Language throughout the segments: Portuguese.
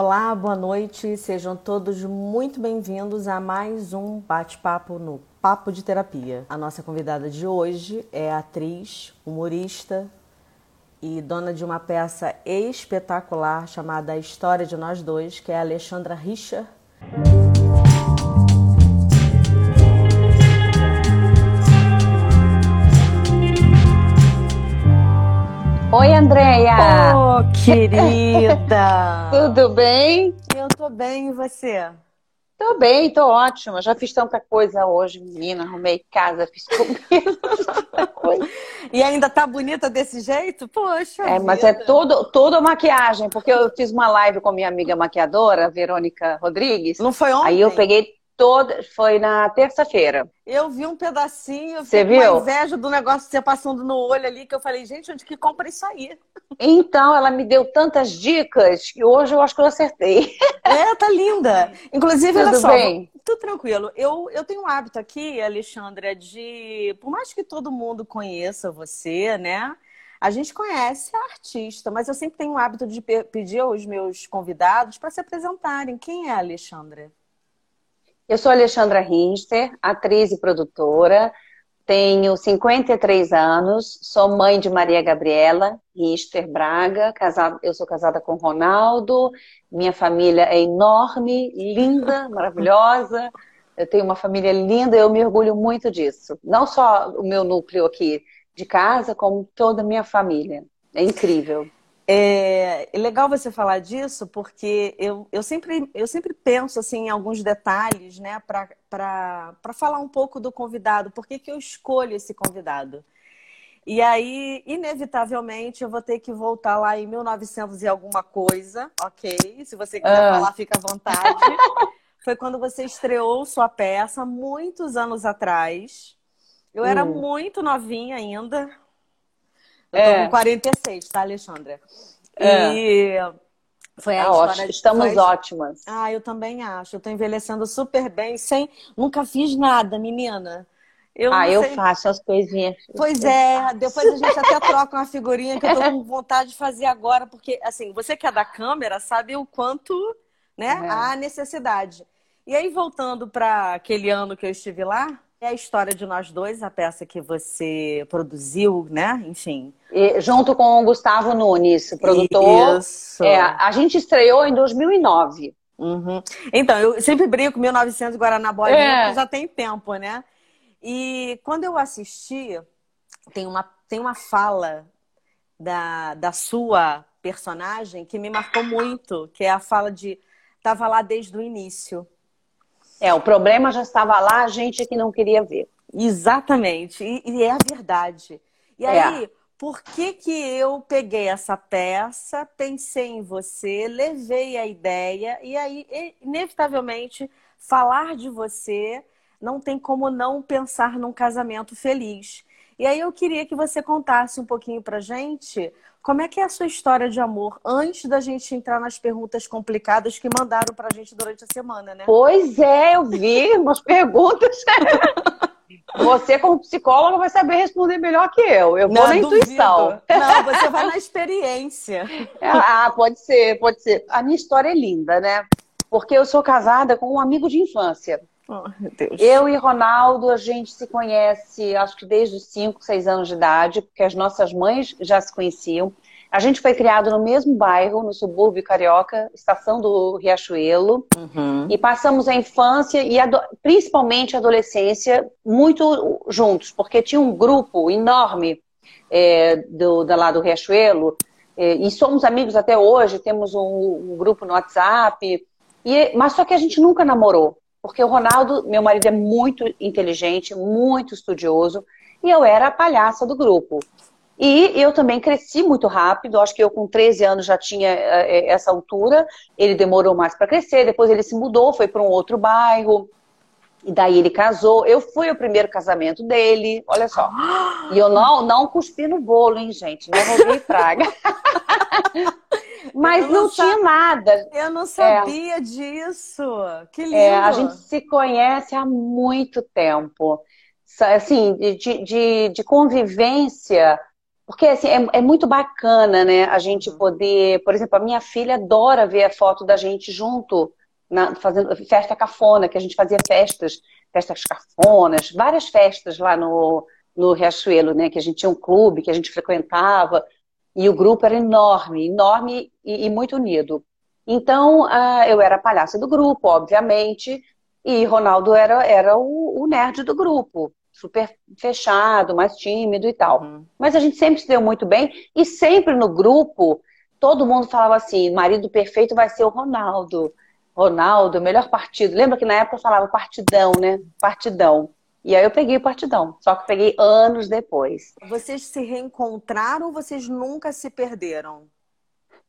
Olá, boa noite. Sejam todos muito bem-vindos a mais um bate-papo no Papo de Terapia. A nossa convidada de hoje é atriz, humorista e dona de uma peça espetacular chamada A História de Nós Dois, que é a Alexandra Richer. Oi, Andréia! Oh, querida! Tudo bem? Eu tô bem, e você? Tô bem, tô ótima. Já fiz tanta coisa hoje, menina. Arrumei casa, fiz comida. E ainda tá bonita desse jeito? Poxa. É, mas é todo, toda maquiagem, porque eu fiz uma live com minha amiga maquiadora, Verônica Rodrigues. Não foi ontem? Aí eu peguei toda. Foi na terça-feira. Eu vi um pedacinho, você viu? com inveja do negócio de você passando no olho ali, que eu falei, gente, onde que compra isso aí? Então, ela me deu tantas dicas que hoje eu acho que eu acertei. É, tá linda. Inclusive, Tudo olha só, bem? tudo tranquilo. Eu, eu tenho um hábito aqui, Alexandra, de. Por mais que todo mundo conheça você, né? A gente conhece a artista, mas eu sempre tenho o hábito de pedir aos meus convidados para se apresentarem. Quem é a Alexandra? Eu sou Alexandra Rinster, atriz e produtora. Tenho 53 anos, sou mãe de Maria Gabriela Richter Braga. Casada, eu sou casada com Ronaldo. Minha família é enorme, linda, maravilhosa. Eu tenho uma família linda e eu me orgulho muito disso. Não só o meu núcleo aqui de casa, como toda a minha família. É incrível. É, é legal você falar disso, porque eu, eu, sempre, eu sempre penso assim, em alguns detalhes né, para falar um pouco do convidado. Por que, que eu escolho esse convidado? E aí, inevitavelmente, eu vou ter que voltar lá em 1900 e alguma coisa, ok? Se você quiser ah. falar, fica à vontade. Foi quando você estreou sua peça, muitos anos atrás. Eu hum. era muito novinha ainda, eu é. tô com 46, tá, Alexandra? É. E foi a ah, história... Estamos foi... ótimas. Ah, eu também acho. Eu tô envelhecendo super bem, sem. Nunca fiz nada, menina. Eu ah, eu sei... faço as coisinhas. Pois é, depois a gente até troca uma figurinha que eu tô com vontade de fazer agora, porque, assim, você que é da câmera sabe o quanto, né, é. há necessidade. E aí, voltando para aquele ano que eu estive lá, é a história de nós dois, a peça que você produziu, né? Enfim. E, junto com o Gustavo Nunes, produtor. Isso. É, a gente estreou em 2009. Uhum. Então, eu sempre brinco 1900 Guaraná Bolinha, é. já tem tempo, né? E quando eu assisti, tem uma, tem uma fala da, da sua personagem que me marcou muito, que é a fala de tava lá desde o início. É, o problema já estava lá, a gente é que não queria ver. Exatamente. E, e é a verdade. E é. aí, por que, que eu peguei essa peça, pensei em você, levei a ideia, e aí, inevitavelmente, falar de você não tem como não pensar num casamento feliz. E aí eu queria que você contasse um pouquinho pra gente como é que é a sua história de amor antes da gente entrar nas perguntas complicadas que mandaram pra gente durante a semana, né? Pois é, eu vi umas perguntas. Você, como psicóloga, vai saber responder melhor que eu. Eu vou Não, na duvido. intuição. Não, você vai na experiência. Ah, pode ser, pode ser. A minha história é linda, né? Porque eu sou casada com um amigo de infância. Oh. Eu e Ronaldo, a gente se conhece, acho que desde os 5, 6 anos de idade, porque as nossas mães já se conheciam. A gente foi criado no mesmo bairro, no subúrbio carioca, estação do Riachuelo, uhum. e passamos a infância e principalmente a adolescência muito juntos, porque tinha um grupo enorme é, do, da lá do Riachuelo, é, e somos amigos até hoje, temos um, um grupo no WhatsApp, e, mas só que a gente nunca namorou. Porque o Ronaldo, meu marido, é muito inteligente, muito estudioso, e eu era a palhaça do grupo. E eu também cresci muito rápido, acho que eu com 13 anos já tinha eh, eh, essa altura, ele demorou mais para crescer, depois ele se mudou, foi para um outro bairro, e daí ele casou. Eu fui o primeiro casamento dele, olha só. E eu não, não cuspi no bolo, hein, gente? Não roubei praga. Mas não, não tinha nada. Eu não sabia é. disso. Que lindo. É, a gente se conhece há muito tempo. Assim, de, de, de convivência porque assim, é, é, muito bacana, né? A gente uhum. poder, por exemplo, a minha filha adora ver a foto da gente junto, na, fazendo festa cafona, que a gente fazia festas, festas cafonas, várias festas lá no, no Riachuelo, né? Que a gente tinha um clube que a gente frequentava, e o grupo era enorme, enorme e, e muito unido. Então, uh, eu era a palhaça do grupo, obviamente, e Ronaldo era, era o, o nerd do grupo, super fechado, mais tímido e tal. Uhum. Mas a gente sempre se deu muito bem, e sempre no grupo, todo mundo falava assim: marido perfeito vai ser o Ronaldo. Ronaldo, melhor partido. Lembra que na época eu falava partidão, né? Partidão. E aí eu peguei o partidão, só que peguei anos depois. Vocês se reencontraram ou vocês nunca se perderam?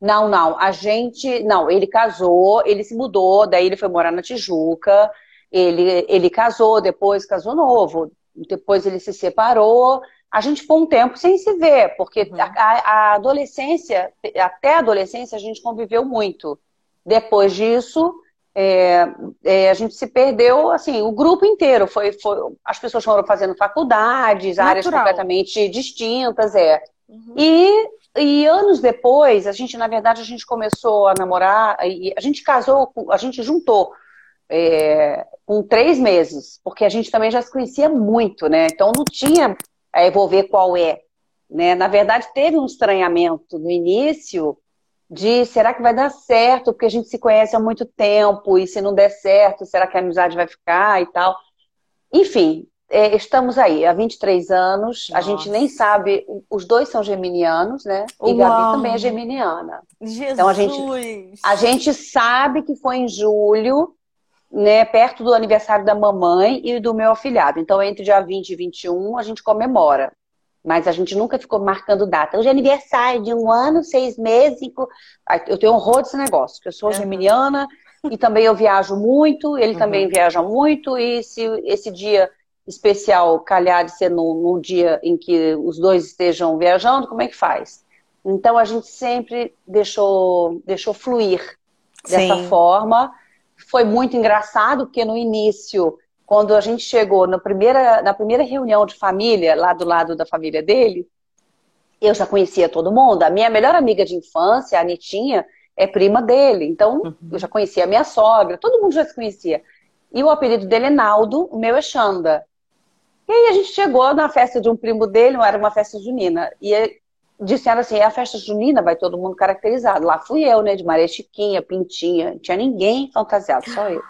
Não, não. A gente. Não, ele casou, ele se mudou, daí ele foi morar na Tijuca. Ele, ele casou, depois casou novo. Depois ele se separou. A gente ficou um tempo sem se ver, porque uhum. a, a adolescência, até a adolescência, a gente conviveu muito. Depois disso, é, é, a gente se perdeu, assim, o grupo inteiro. Foi, foi, as pessoas foram fazendo faculdades, Natural. áreas completamente distintas, é. Uhum. E, e anos depois, a gente, na verdade, a gente começou a namorar, e a gente casou, a gente juntou é, com três meses, porque a gente também já se conhecia muito, né? Então não tinha, é, vou ver qual é. Né? Na verdade, teve um estranhamento no início, de será que vai dar certo, porque a gente se conhece há muito tempo, e se não der certo, será que a amizade vai ficar e tal. Enfim, é, estamos aí há 23 anos, Nossa. a gente nem sabe, os dois são geminianos, né? E Uau. Gabi também é geminiana. Jesus. Então a gente, a gente sabe que foi em julho, né, perto do aniversário da mamãe e do meu afilhado. Então, entre dia 20 e 21, a gente comemora. Mas a gente nunca ficou marcando data. Hoje é aniversário de um ano, seis meses. Cinco... Eu tenho horror desse negócio, porque eu sou uhum. geminiana e também eu viajo muito, ele uhum. também viaja muito, e se esse dia especial calhar de ser num, num, dia em que os dois estejam viajando, como é que faz? Então a gente sempre deixou, deixou fluir dessa Sim. forma. Foi muito engraçado, porque no início quando a gente chegou na primeira, na primeira reunião de família, lá do lado da família dele, eu já conhecia todo mundo. A minha melhor amiga de infância, a Anitinha, é prima dele. Então, uhum. eu já conhecia a minha sogra, todo mundo já se conhecia. E o apelido dele é Naldo, o meu é Xanda. E aí a gente chegou na festa de um primo dele, era uma festa junina. E disseram assim, é a festa junina, vai todo mundo caracterizado. Lá fui eu, né, de Maria Chiquinha, Pintinha, não tinha ninguém fantasiado, só eu.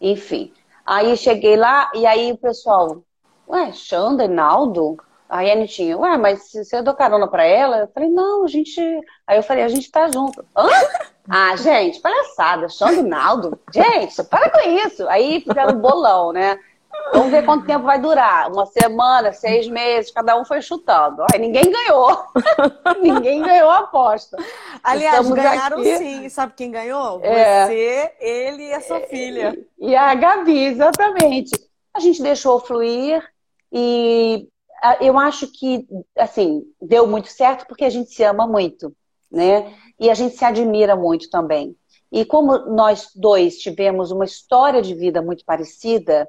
Enfim. Aí cheguei lá e aí o pessoal, ué, Xanda, Naldo? Aí a Anitinha, ué, mas você deu carona pra ela? Eu falei, não, a gente. Aí eu falei, a gente tá junto. Hã? Ah, gente, palhaçada, Xanda e Naldo. Gente, para com isso. Aí fizeram um bolão, né? Vamos ver quanto tempo vai durar. Uma semana, seis meses, cada um foi chutando. Aí ninguém ganhou. ninguém ganhou a aposta. Aliás, Estamos ganharam aqui. sim. Sabe quem ganhou? É. Você, ele e a sua filha. E a Gabi, exatamente. A gente deixou fluir e eu acho que, assim, deu muito certo porque a gente se ama muito, né? E a gente se admira muito também. E como nós dois tivemos uma história de vida muito parecida,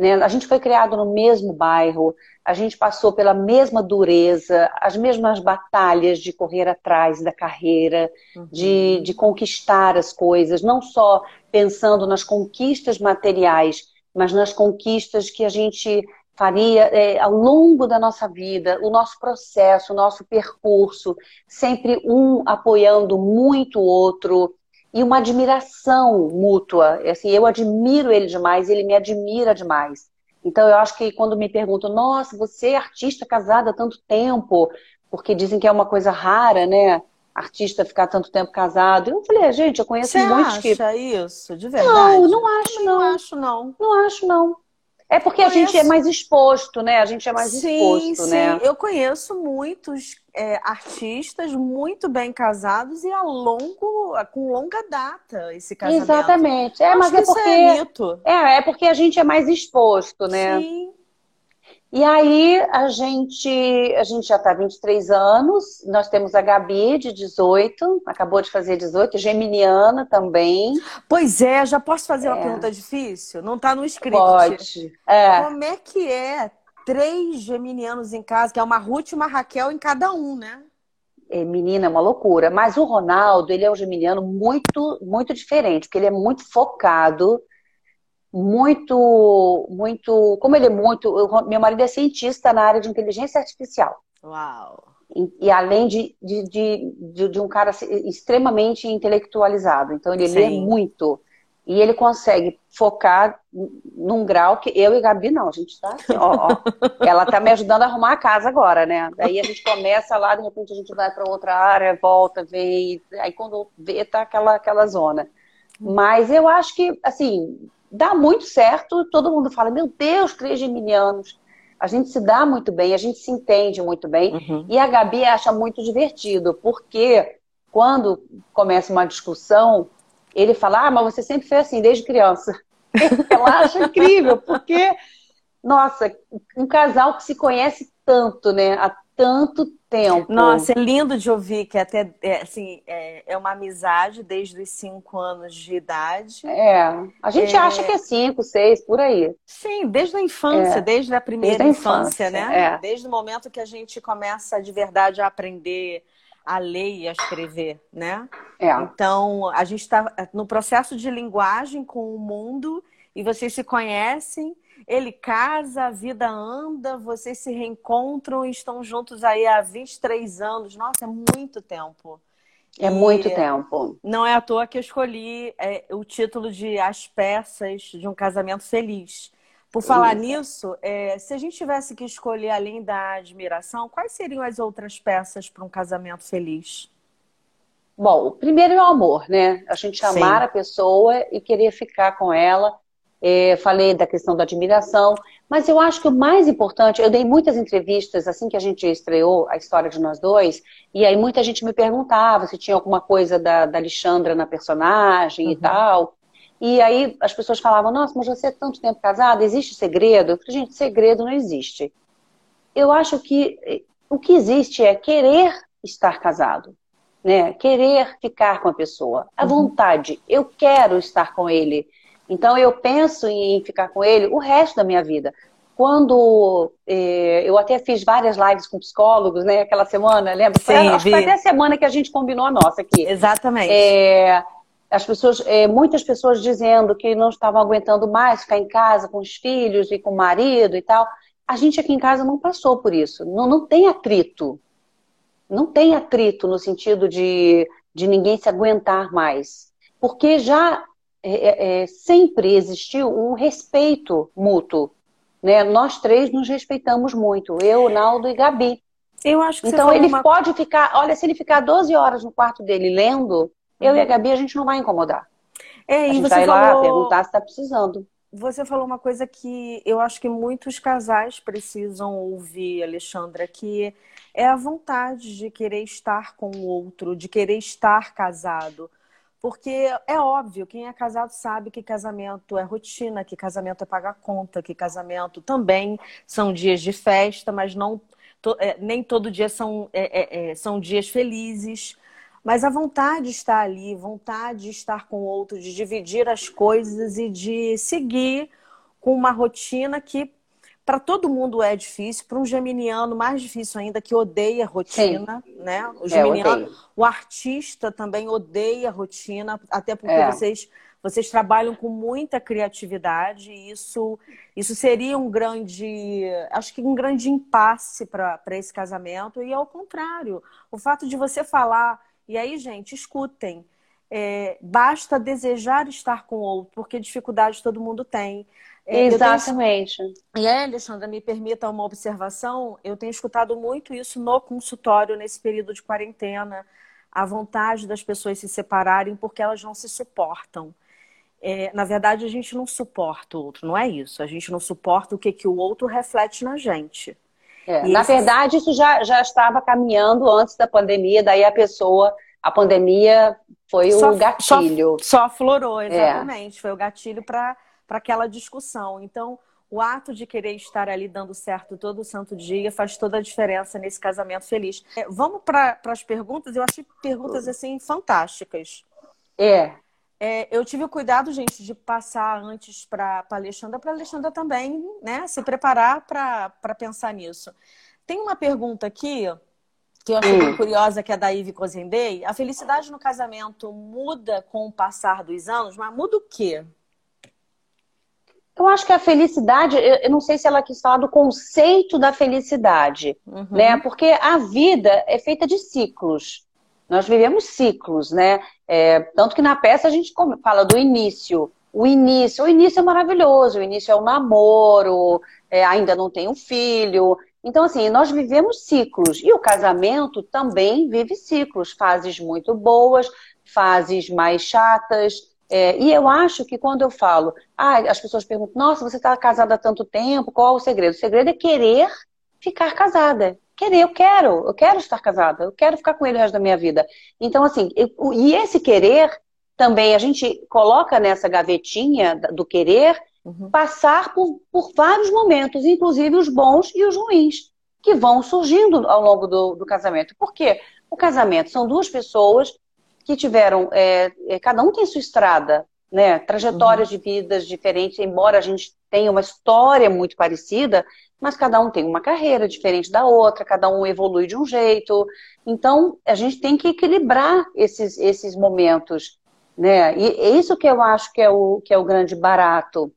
né? A gente foi criado no mesmo bairro, a gente passou pela mesma dureza, as mesmas batalhas de correr atrás da carreira, uhum. de, de conquistar as coisas, não só pensando nas conquistas materiais, mas nas conquistas que a gente faria é, ao longo da nossa vida, o nosso processo, o nosso percurso, sempre um apoiando muito o outro, e uma admiração mútua. Assim, eu admiro ele demais, ele me admira demais. Então eu acho que quando me perguntam, nossa, você é artista casada há tanto tempo, porque dizem que é uma coisa rara, né? Artista ficar tanto tempo casado. Eu falei, ah, gente, eu conheço você muitos que. Você acha isso, de verdade? Não, não acho, não. Não acho, não. Não acho, não. É porque conheço... a gente é mais exposto, né? A gente é mais sim, exposto, sim. né? Eu conheço muitos é, artistas muito bem casados e a longo, com longa data esse casamento. Exatamente. É, mas é porque é, é, é porque a gente é mais exposto, né? Sim. E aí a gente, a gente já está 23 anos, nós temos a Gabi de 18, acabou de fazer 18, geminiana também. Pois é, já posso fazer uma é. pergunta difícil? Não está no script. Pode. É. Como é que é três geminianos em casa, que é uma Ruth e uma Raquel em cada um, né? É, menina, é uma loucura. Mas o Ronaldo, ele é um geminiano muito, muito diferente, porque ele é muito focado, muito, muito. Como ele é muito. Meu marido é cientista na área de inteligência artificial. Uau! E, e além de, de, de, de, um cara extremamente intelectualizado. Então, ele Sim. lê muito. E ele consegue focar num grau que eu e Gabi não, a gente tá assim, ó, ó. Ela tá me ajudando a arrumar a casa agora, né? Daí a gente começa lá, de repente a gente vai para outra área, volta, vem, aí quando vê tá aquela aquela zona. Mas eu acho que assim, dá muito certo, todo mundo fala: "Meu Deus, três geminianos". A gente se dá muito bem, a gente se entende muito bem. Uhum. E a Gabi acha muito divertido, porque quando começa uma discussão, ele fala, ah, mas você sempre foi assim, desde criança. Ela acha incrível, porque, nossa, um casal que se conhece tanto, né? Há tanto tempo. Nossa, é lindo de ouvir que até é, assim, é, é uma amizade desde os cinco anos de idade. É. A gente é... acha que é cinco, seis, por aí. Sim, desde a infância, é. desde a primeira desde a infância, infância, né? É. Desde o momento que a gente começa de verdade a aprender a ler e a escrever, né? É. Então, a gente está no processo de linguagem com o mundo e vocês se conhecem, ele casa, a vida anda, vocês se reencontram e estão juntos aí há 23 anos. Nossa, é muito tempo. É e muito tempo. Não é à toa que eu escolhi é, o título de As Peças de um Casamento Feliz. Por falar Isso. nisso, é, se a gente tivesse que escolher além da admiração, quais seriam as outras peças para um casamento feliz? Bom, o primeiro é o amor, né? A gente amar Sim. a pessoa e querer ficar com ela. É, falei da questão da admiração, mas eu acho que o mais importante, eu dei muitas entrevistas assim que a gente estreou a história de nós dois, e aí muita gente me perguntava se tinha alguma coisa da, da Alexandra na personagem uhum. e tal. E aí as pessoas falavam, nossa, mas você é tanto tempo casada, existe segredo? Eu falei, gente, segredo não existe. Eu acho que eh, o que existe é querer estar casado, né? Querer ficar com a pessoa, a uhum. vontade. Eu quero estar com ele. Então eu penso em ficar com ele o resto da minha vida. Quando eh, eu até fiz várias lives com psicólogos, né? Aquela semana, lembra? Sim, que foi até a semana que a gente combinou a nossa aqui. Exatamente. É, as pessoas, é, muitas pessoas dizendo que não estavam aguentando mais ficar em casa com os filhos e com o marido e tal. A gente aqui em casa não passou por isso. Não, não tem atrito. Não tem atrito no sentido de, de ninguém se aguentar mais. Porque já é, é, é sempre existiu um respeito mútuo. Né? Nós três nos respeitamos muito. Eu, Naldo e Gabi. Eu acho que então ele uma... pode ficar, olha, se ele ficar 12 horas no quarto dele lendo, eu e a Gabi, a gente não vai incomodar. É, e a gente você vai falou... lá perguntar se está precisando. Você falou uma coisa que eu acho que muitos casais precisam ouvir, Alexandra, que é a vontade de querer estar com o outro, de querer estar casado. Porque é óbvio, quem é casado sabe que casamento é rotina, que casamento é pagar conta, que casamento também são dias de festa, mas não to, é, nem todo dia são, é, é, é são dias felizes. Mas a vontade está ali, vontade de estar com o outro, de dividir as coisas e de seguir com uma rotina que para todo mundo é difícil, para um geminiano mais difícil ainda que odeia rotina, Sim. né? O é, geminiano, é, o artista também odeia rotina, até porque é. vocês vocês trabalham com muita criatividade e isso isso seria um grande, acho que um grande impasse para esse casamento e ao contrário, o fato de você falar e aí, gente, escutem. É, basta desejar estar com o outro, porque dificuldade todo mundo tem. É, Exatamente. Tenho... E aí, Alexandra, me permita uma observação. Eu tenho escutado muito isso no consultório nesse período de quarentena. A vontade das pessoas se separarem porque elas não se suportam. É, na verdade, a gente não suporta o outro, não é isso. A gente não suporta o que, que o outro reflete na gente. É, na verdade, isso já, já estava caminhando antes da pandemia, daí a pessoa, a pandemia foi só, o gatilho. Só, só aflorou, é. exatamente. É. Foi o gatilho para aquela discussão. Então, o ato de querer estar ali dando certo todo o santo dia faz toda a diferença nesse casamento feliz. É, vamos para as perguntas? Eu achei perguntas assim fantásticas. É. É, eu tive o cuidado, gente, de passar antes para a Alexandra, para a Alexandra também, né, se preparar para pensar nisso. Tem uma pergunta aqui que eu achei hum. curiosa, que é da Ive Cozendei. A felicidade no casamento muda com o passar dos anos, mas muda o quê? Eu acho que a felicidade, eu não sei se ela quis falar do conceito da felicidade, uhum. né? Porque a vida é feita de ciclos. Nós vivemos ciclos, né? É, tanto que na peça a gente fala do início. O início, o início é maravilhoso, o início é o namoro, é, ainda não tem um filho. Então, assim, nós vivemos ciclos. E o casamento também vive ciclos, fases muito boas, fases mais chatas, é, e eu acho que quando eu falo, ah, as pessoas perguntam, nossa, você está casada há tanto tempo, qual é o segredo? O segredo é querer ficar casada. Querer, eu quero, eu quero estar casada, eu quero ficar com ele o resto da minha vida. Então, assim, eu, e esse querer também a gente coloca nessa gavetinha do querer uhum. passar por, por vários momentos, inclusive os bons e os ruins, que vão surgindo ao longo do, do casamento. Por quê? O casamento são duas pessoas que tiveram, é, é, cada um tem sua estrada, né? Trajetórias uhum. de vidas diferentes, embora a gente tenha uma história muito parecida, mas cada um tem uma carreira diferente da outra, cada um evolui de um jeito. Então, a gente tem que equilibrar esses, esses momentos, né? E é isso que eu acho que é o, que é o grande barato.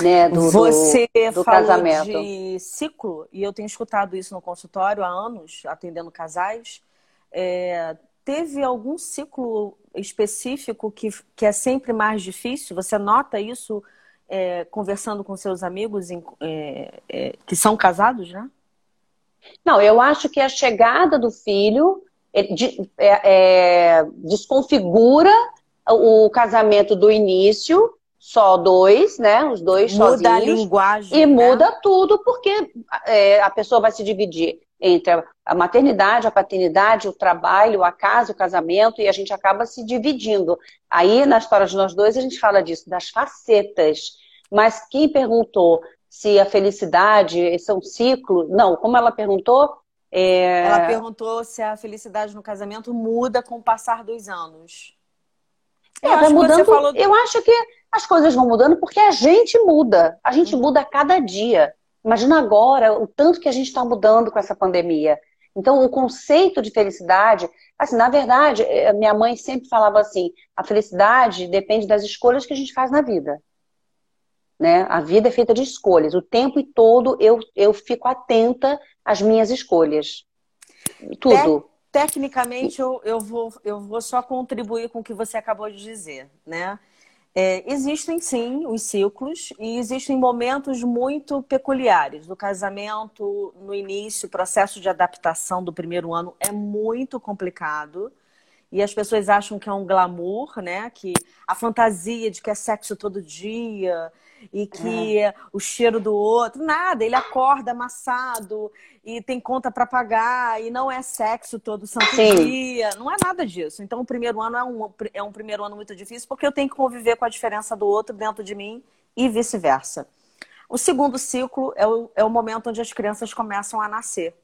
Né, do, Você do, do falou casamento. de ciclo, e eu tenho escutado isso no consultório há anos, atendendo casais. É, teve algum ciclo específico que, que é sempre mais difícil? Você nota isso é, conversando com seus amigos em, é, é, que são casados, né? Não, eu acho que a chegada do filho é, é, desconfigura o casamento do início, só dois, né? Os dois muda sozinhos. Muda a linguagem. E né? muda tudo, porque é, a pessoa vai se dividir entre a maternidade, a paternidade, o trabalho, a casa, o casamento, e a gente acaba se dividindo. Aí, na história de nós dois, a gente fala disso, das facetas. Mas quem perguntou se a felicidade são ciclos? Não, como ela perguntou? É... Ela perguntou se a felicidade no casamento muda com o passar dos anos. É, vai mudando. Falou... Eu acho que as coisas vão mudando porque a gente muda. A gente uhum. muda a cada dia. Imagina agora o tanto que a gente está mudando com essa pandemia. Então, o conceito de felicidade, assim, na verdade, eh, minha mãe sempre falava assim: a felicidade depende das escolhas que a gente faz na vida. Né? A vida é feita de escolhas. O tempo todo eu, eu fico atenta às minhas escolhas. Tudo. Te tecnicamente, eu, eu, vou, eu vou só contribuir com o que você acabou de dizer, né? É, existem sim os ciclos e existem momentos muito peculiares. No casamento, no início, o processo de adaptação do primeiro ano é muito complicado. E as pessoas acham que é um glamour, né? Que a fantasia de que é sexo todo dia e que é. o cheiro do outro, nada, ele acorda amassado e tem conta para pagar e não é sexo todo santo Sim. dia, não é nada disso. Então o primeiro ano é um, é um primeiro ano muito difícil porque eu tenho que conviver com a diferença do outro dentro de mim e vice-versa. O segundo ciclo é o, é o momento onde as crianças começam a nascer.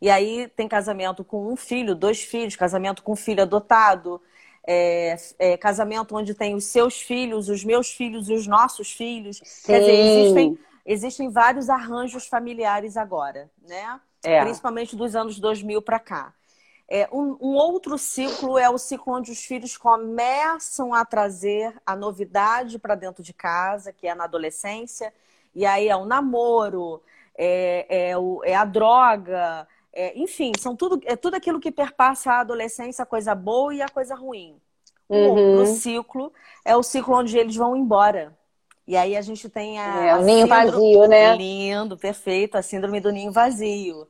E aí tem casamento com um filho, dois filhos, casamento com um filho adotado, é, é, casamento onde tem os seus filhos, os meus filhos e os nossos filhos. Sim. Quer dizer, existem, existem vários arranjos familiares agora, né? É. Principalmente dos anos 2000 para cá. É, um, um, outro ciclo é o ciclo onde os filhos começam a trazer a novidade para dentro de casa, que é na adolescência, e aí é o namoro, é, é, o, é a droga, é, enfim, são tudo, é tudo aquilo que perpassa a adolescência, a coisa boa e a coisa ruim. Uhum. O ciclo é o ciclo onde eles vão embora. E aí a gente tem a. É, o ninho vazio, né? Lindo, perfeito, a síndrome do ninho vazio.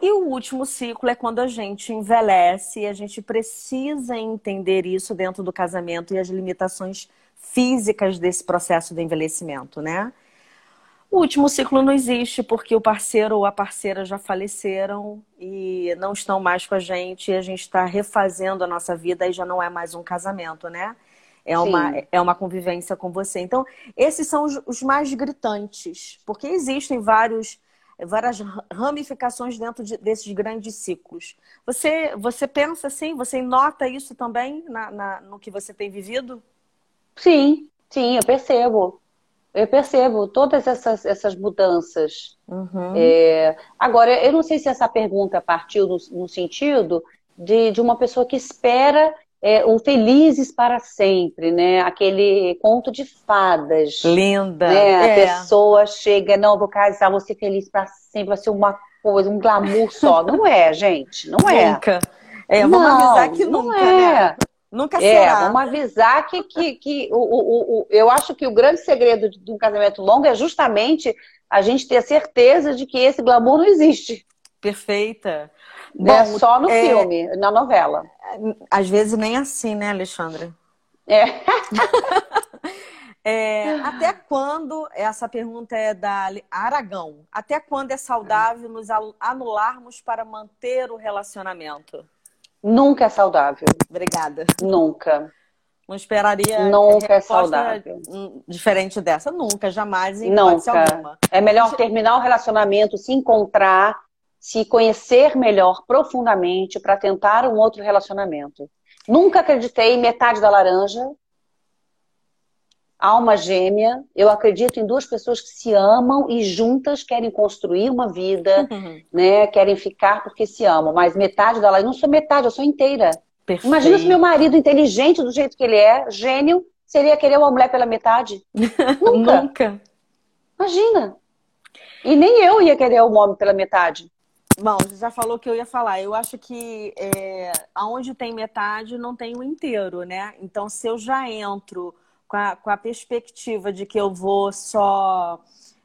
E o último ciclo é quando a gente envelhece e a gente precisa entender isso dentro do casamento e as limitações físicas desse processo de envelhecimento, né? O último ciclo não existe porque o parceiro ou a parceira já faleceram e não estão mais com a gente e a gente está refazendo a nossa vida e já não é mais um casamento, né? É uma, é uma convivência com você. Então, esses são os, os mais gritantes, porque existem vários várias ramificações dentro de, desses grandes ciclos. Você, você pensa assim? Você nota isso também na, na, no que você tem vivido? Sim, sim, eu percebo. Eu percebo todas essas, essas mudanças. Uhum. É, agora, eu não sei se essa pergunta partiu no, no sentido de, de uma pessoa que espera é, um felizes para sempre, né? Aquele conto de fadas. Linda. Né? É. A pessoa chega, não, vou casar, vou ser feliz para sempre, vai ser uma coisa, um glamour só. Não é, gente, não é. Nunca. É, vamos não, avisar que nunca, é. né? Nunca é, será. Vamos avisar que, que, que o, o, o, eu acho que o grande segredo de um casamento longo é justamente a gente ter a certeza de que esse glamour não existe. Perfeita. Bom, é só no é... filme, na novela. Às vezes nem assim, né, Alexandra? É. é. Até quando, essa pergunta é da Aragão, até quando é saudável nos anularmos para manter o relacionamento? Nunca é saudável. Obrigada. Nunca. Não esperaria. Nunca é saudável. Diferente dessa, nunca, jamais, em Nunca. alguma. É melhor terminar o relacionamento, se encontrar, se conhecer melhor profundamente para tentar um outro relacionamento. Nunca acreditei metade da laranja, alma gêmea. Eu acredito em duas pessoas que se amam e juntas querem construir uma vida, uhum. né? Querem ficar porque se amam. Mas metade da laranja, eu não sou metade, eu sou inteira. Perfeito. Imagina se meu marido inteligente do jeito que ele é, gênio, seria querer uma mulher pela metade? Nunca. Nunca. Imagina. E nem eu ia querer um homem pela metade. Bom, você já falou que eu ia falar. Eu acho que é, aonde tem metade, não tem o inteiro, né? Então, se eu já entro com a, com a perspectiva de que eu vou só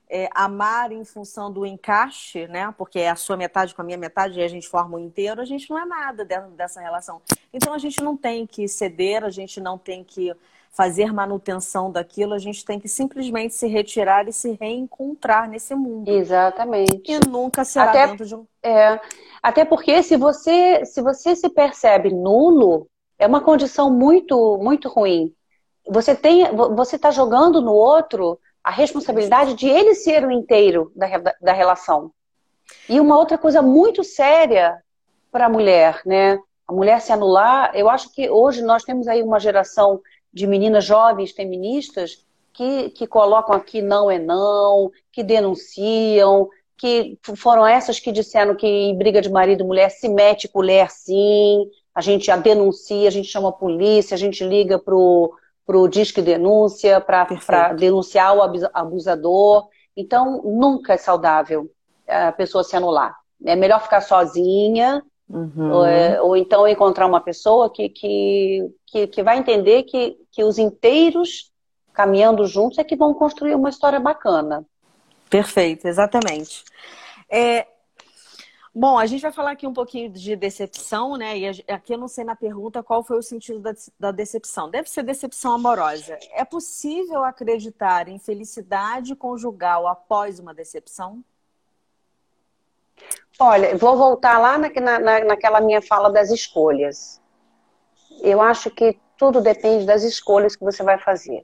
é, amar em função do encaixe, né? Porque é a sua metade com a minha metade e a gente forma o inteiro, a gente não é nada dentro dessa relação. Então, a gente não tem que ceder, a gente não tem que fazer manutenção daquilo, a gente tem que simplesmente se retirar e se reencontrar nesse mundo. Exatamente. E nunca será até, dentro de um. É, até porque se você, se você se percebe nulo, é uma condição muito, muito ruim. Você tem, você está jogando no outro a responsabilidade de ele ser o inteiro da, da relação. E uma outra coisa muito séria para a mulher, né? A mulher se anular, eu acho que hoje nós temos aí uma geração de meninas jovens feministas que, que colocam aqui não é não, que denunciam, que foram essas que disseram que em briga de marido e mulher se mete colher sim, a gente a denuncia, a gente chama a polícia, a gente liga pro, pro Disque Denúncia para denunciar o abusador. Então, nunca é saudável a pessoa se anular. É melhor ficar sozinha, Uhum. Ou, é, ou, então encontrar uma pessoa que, que, que, que, vai entender que, que os inteiros caminhando juntos é que vão construir uma história bacana. Perfeito, exatamente. É, bom, a gente vai falar aqui um pouquinho de decepção, né? E aqui eu não sei na pergunta qual foi o sentido da, decepção. Deve ser decepção amorosa. É possível acreditar em felicidade conjugal após uma decepção? Olha, vou voltar lá na, na, naquela minha fala das escolhas. Eu acho que tudo depende das escolhas que você vai fazer.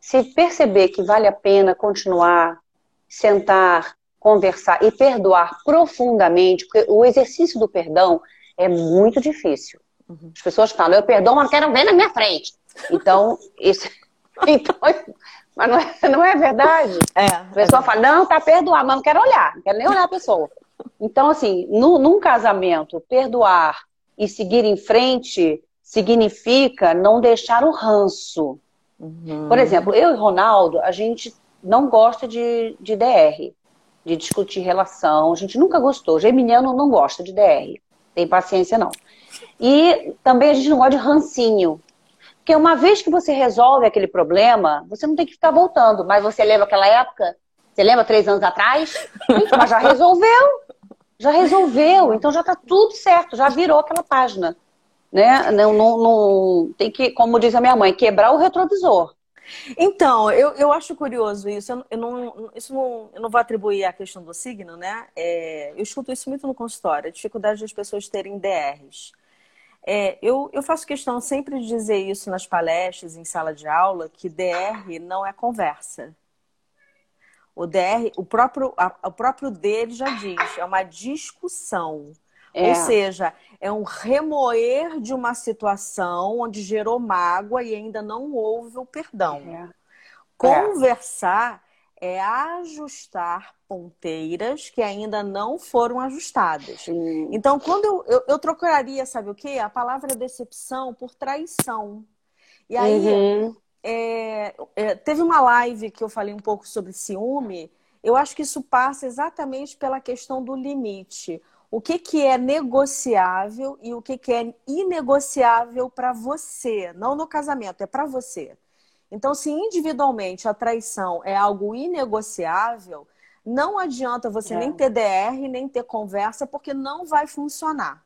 Se perceber que vale a pena continuar, sentar, conversar e perdoar profundamente, porque o exercício do perdão é muito difícil. Uhum. As pessoas falam, eu perdoo, mas não quero ver na minha frente. Então, isso. Então, mas não é, não é verdade? É, a pessoa é fala, não, tá perdoado, mas não quero olhar, não quero nem olhar a pessoa. Então, assim, no, num casamento, perdoar e seguir em frente significa não deixar o ranço. Uhum. Por exemplo, eu e Ronaldo, a gente não gosta de, de DR, de discutir relação, a gente nunca gostou. Geminiano não gosta de DR, tem paciência não. E também a gente não gosta de rancinho. Porque uma vez que você resolve aquele problema, você não tem que ficar voltando. Mas você lembra aquela época? Você lembra três anos atrás? Mas já resolveu. Já resolveu, então já está tudo certo, já virou aquela página. Né? Não, não, não, tem que, como diz a minha mãe, quebrar o retrovisor. Então, eu, eu acho curioso isso. Eu, eu não, isso não, eu não vou atribuir à questão do signo, né? É, eu escuto isso muito no consultório, a dificuldade das pessoas terem DRs. É, eu, eu faço questão sempre de dizer isso nas palestras, em sala de aula, que DR não é conversa. O DR, o próprio, a, o próprio dele já diz, é uma discussão. É. Ou seja, é um remoer de uma situação onde gerou mágoa e ainda não houve o perdão. É. Conversar é ajustar ponteiras que ainda não foram ajustadas. Sim. Então, quando eu, eu, eu, trocaria, sabe o quê? A palavra decepção por traição. E aí, uhum. é, é, teve uma live que eu falei um pouco sobre ciúme. Eu acho que isso passa exatamente pela questão do limite. O que, que é negociável e o que, que é inegociável para você, não no casamento, é para você. Então, se individualmente a traição é algo inegociável, não adianta você é. nem ter DR, nem ter conversa, porque não vai funcionar.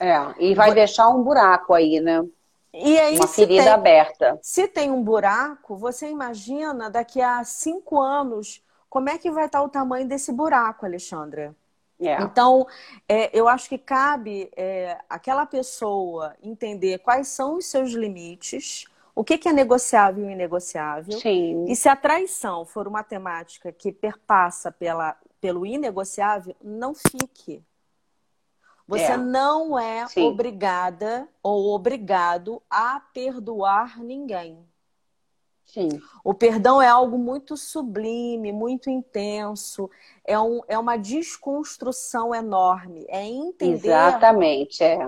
É, e vai deixar um buraco aí, né? E aí, Uma ferida tem, aberta. Se tem um buraco, você imagina daqui a cinco anos como é que vai estar o tamanho desse buraco, Alexandra? É. Então, é, eu acho que cabe é, aquela pessoa entender quais são os seus limites, o que, que é negociável e inegociável. Sim. E se a traição for uma temática que perpassa pela, pelo inegociável, não fique. Você é. não é Sim. obrigada ou obrigado a perdoar ninguém. Sim. O perdão é algo muito sublime, muito intenso, é, um, é uma desconstrução enorme. É entender. Exatamente, é.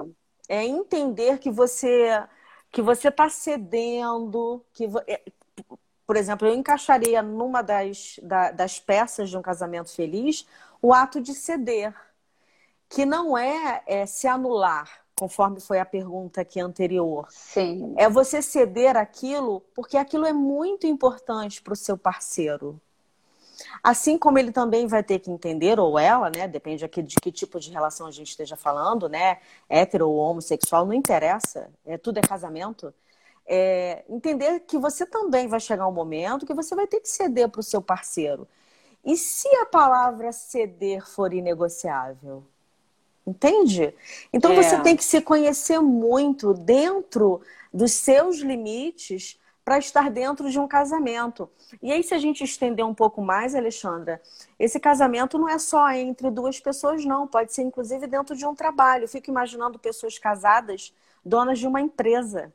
É entender que você que você está cedendo, que é, por exemplo, eu encaixaria numa das, da, das peças de um casamento feliz o ato de ceder, que não é, é se anular, conforme foi a pergunta aqui anterior. Sim. É você ceder aquilo porque aquilo é muito importante para o seu parceiro. Assim como ele também vai ter que entender, ou ela, né? Depende aqui de que tipo de relação a gente esteja falando, né? Hétero ou homossexual, não interessa. É, tudo é casamento. É, entender que você também vai chegar um momento que você vai ter que ceder para o seu parceiro. E se a palavra ceder for inegociável? Entende? Então é. você tem que se conhecer muito dentro dos seus limites para estar dentro de um casamento. E aí, se a gente estender um pouco mais, Alexandra, esse casamento não é só entre duas pessoas, não. Pode ser, inclusive, dentro de um trabalho. Eu fico imaginando pessoas casadas, donas de uma empresa.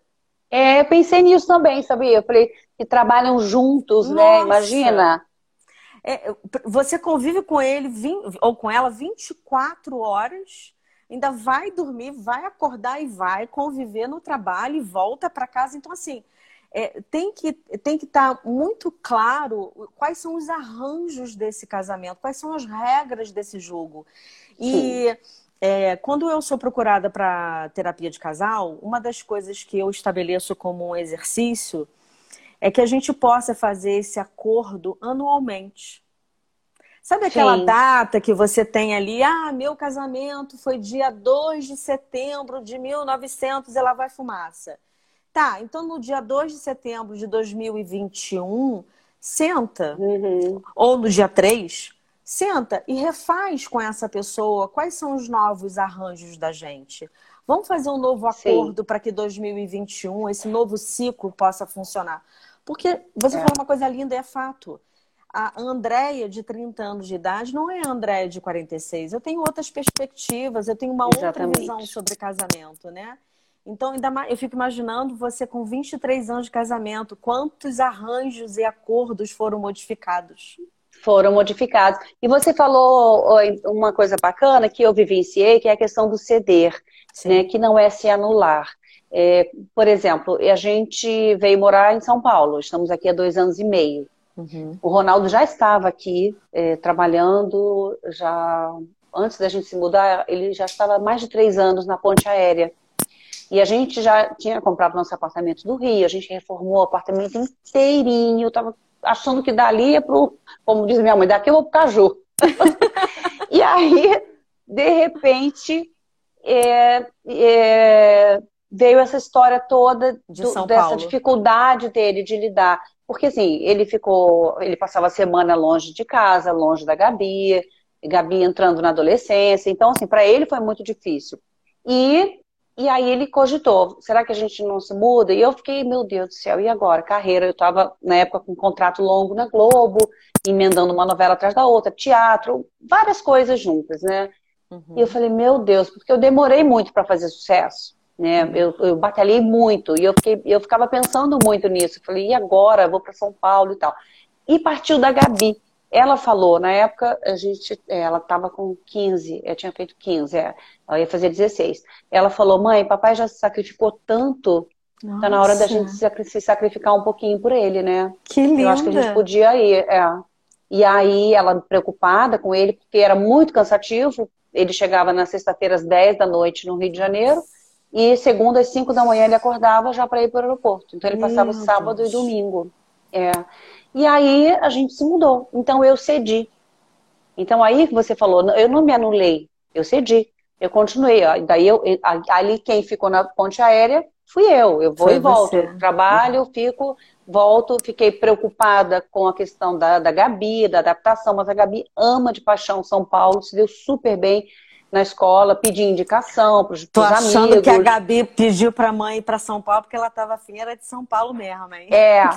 É, eu pensei nisso também, sabia? Eu falei que trabalham juntos, né? Nossa. né? Imagina. É, você convive com ele 20, ou com ela 24 horas, ainda vai dormir, vai acordar e vai conviver no trabalho e volta para casa. Então, assim, é, tem que tem que estar tá muito claro quais são os arranjos desse casamento, quais são as regras desse jogo. E é, quando eu sou procurada para terapia de casal, uma das coisas que eu estabeleço como um exercício é que a gente possa fazer esse acordo anualmente. Sabe aquela Sim. data que você tem ali? Ah, meu casamento foi dia 2 de setembro de 1900 e lá vai fumaça. Tá, então no dia 2 de setembro de 2021, senta, uhum. ou no dia 3, senta e refaz com essa pessoa quais são os novos arranjos da gente. Vamos fazer um novo acordo para que 2021, esse novo ciclo, possa funcionar. Porque você é. falou uma coisa linda, é fato. A Andréia, de 30 anos de idade, não é a Andréia de 46. Eu tenho outras perspectivas, eu tenho uma Exatamente. outra visão sobre casamento, né? Então, ainda mais, eu fico imaginando você com 23 anos de casamento, quantos arranjos e acordos foram modificados? Foram modificados. E você falou uma coisa bacana que eu vivenciei, que é a questão do ceder, né, que não é se anular. É, por exemplo, a gente veio morar em São Paulo, estamos aqui há dois anos e meio. Uhum. O Ronaldo já estava aqui é, trabalhando, já antes da gente se mudar, ele já estava mais de três anos na ponte aérea. E a gente já tinha comprado nosso apartamento do Rio, a gente reformou o apartamento inteirinho, eu tava achando que dali ia pro, como diz minha mãe, daqui eu vou pro Caju. e aí, de repente, é, é, veio essa história toda de do, dessa Paulo. dificuldade dele de lidar. Porque assim, ele ficou, ele passava a semana longe de casa, longe da Gabi, Gabi entrando na adolescência. Então, assim, para ele foi muito difícil. E E aí ele cogitou, será que a gente não se muda? E eu fiquei, meu Deus do céu, e agora? Carreira, eu estava na época com um contrato longo na Globo, emendando uma novela atrás da outra, teatro, várias coisas juntas, né? Uhum. E eu falei, meu Deus, porque eu demorei muito para fazer sucesso, né? Eu, eu batalhei muito e eu, fiquei, eu ficava pensando muito nisso. Falei, e agora? Vou para São Paulo e tal. E partiu da Gabi. Ela falou, na época, a gente, é, ela estava com 15, eu tinha feito 15, é, ela ia fazer 16. Ela falou, mãe, papai já se sacrificou tanto, Nossa. tá na hora da gente se sacrificar um pouquinho por ele, né? Que lindo. Eu acho que a gente podia ir, é. E aí, ela preocupada com ele, porque era muito cansativo, ele chegava na sexta-feira às 10 da noite no Rio de Janeiro, e segunda às 5 da manhã ele acordava já para ir para o aeroporto. Então ele passava Meu sábado Deus. e domingo. É. E aí a gente se mudou. Então eu cedi. Então aí que você falou, eu não me anulei, eu cedi. Eu continuei. Daí eu, ali quem ficou na ponte aérea fui eu. Eu vou Foi e volto. Você. Trabalho, fico, volto. Fiquei preocupada com a questão da, da Gabi, da adaptação, mas a Gabi ama de paixão São Paulo, se deu super bem na escola, pedir indicação para os amigos. Tô achando que a Gabi pediu para a mãe ir para São Paulo porque ela estava afim, era de São Paulo mesmo, hein? É.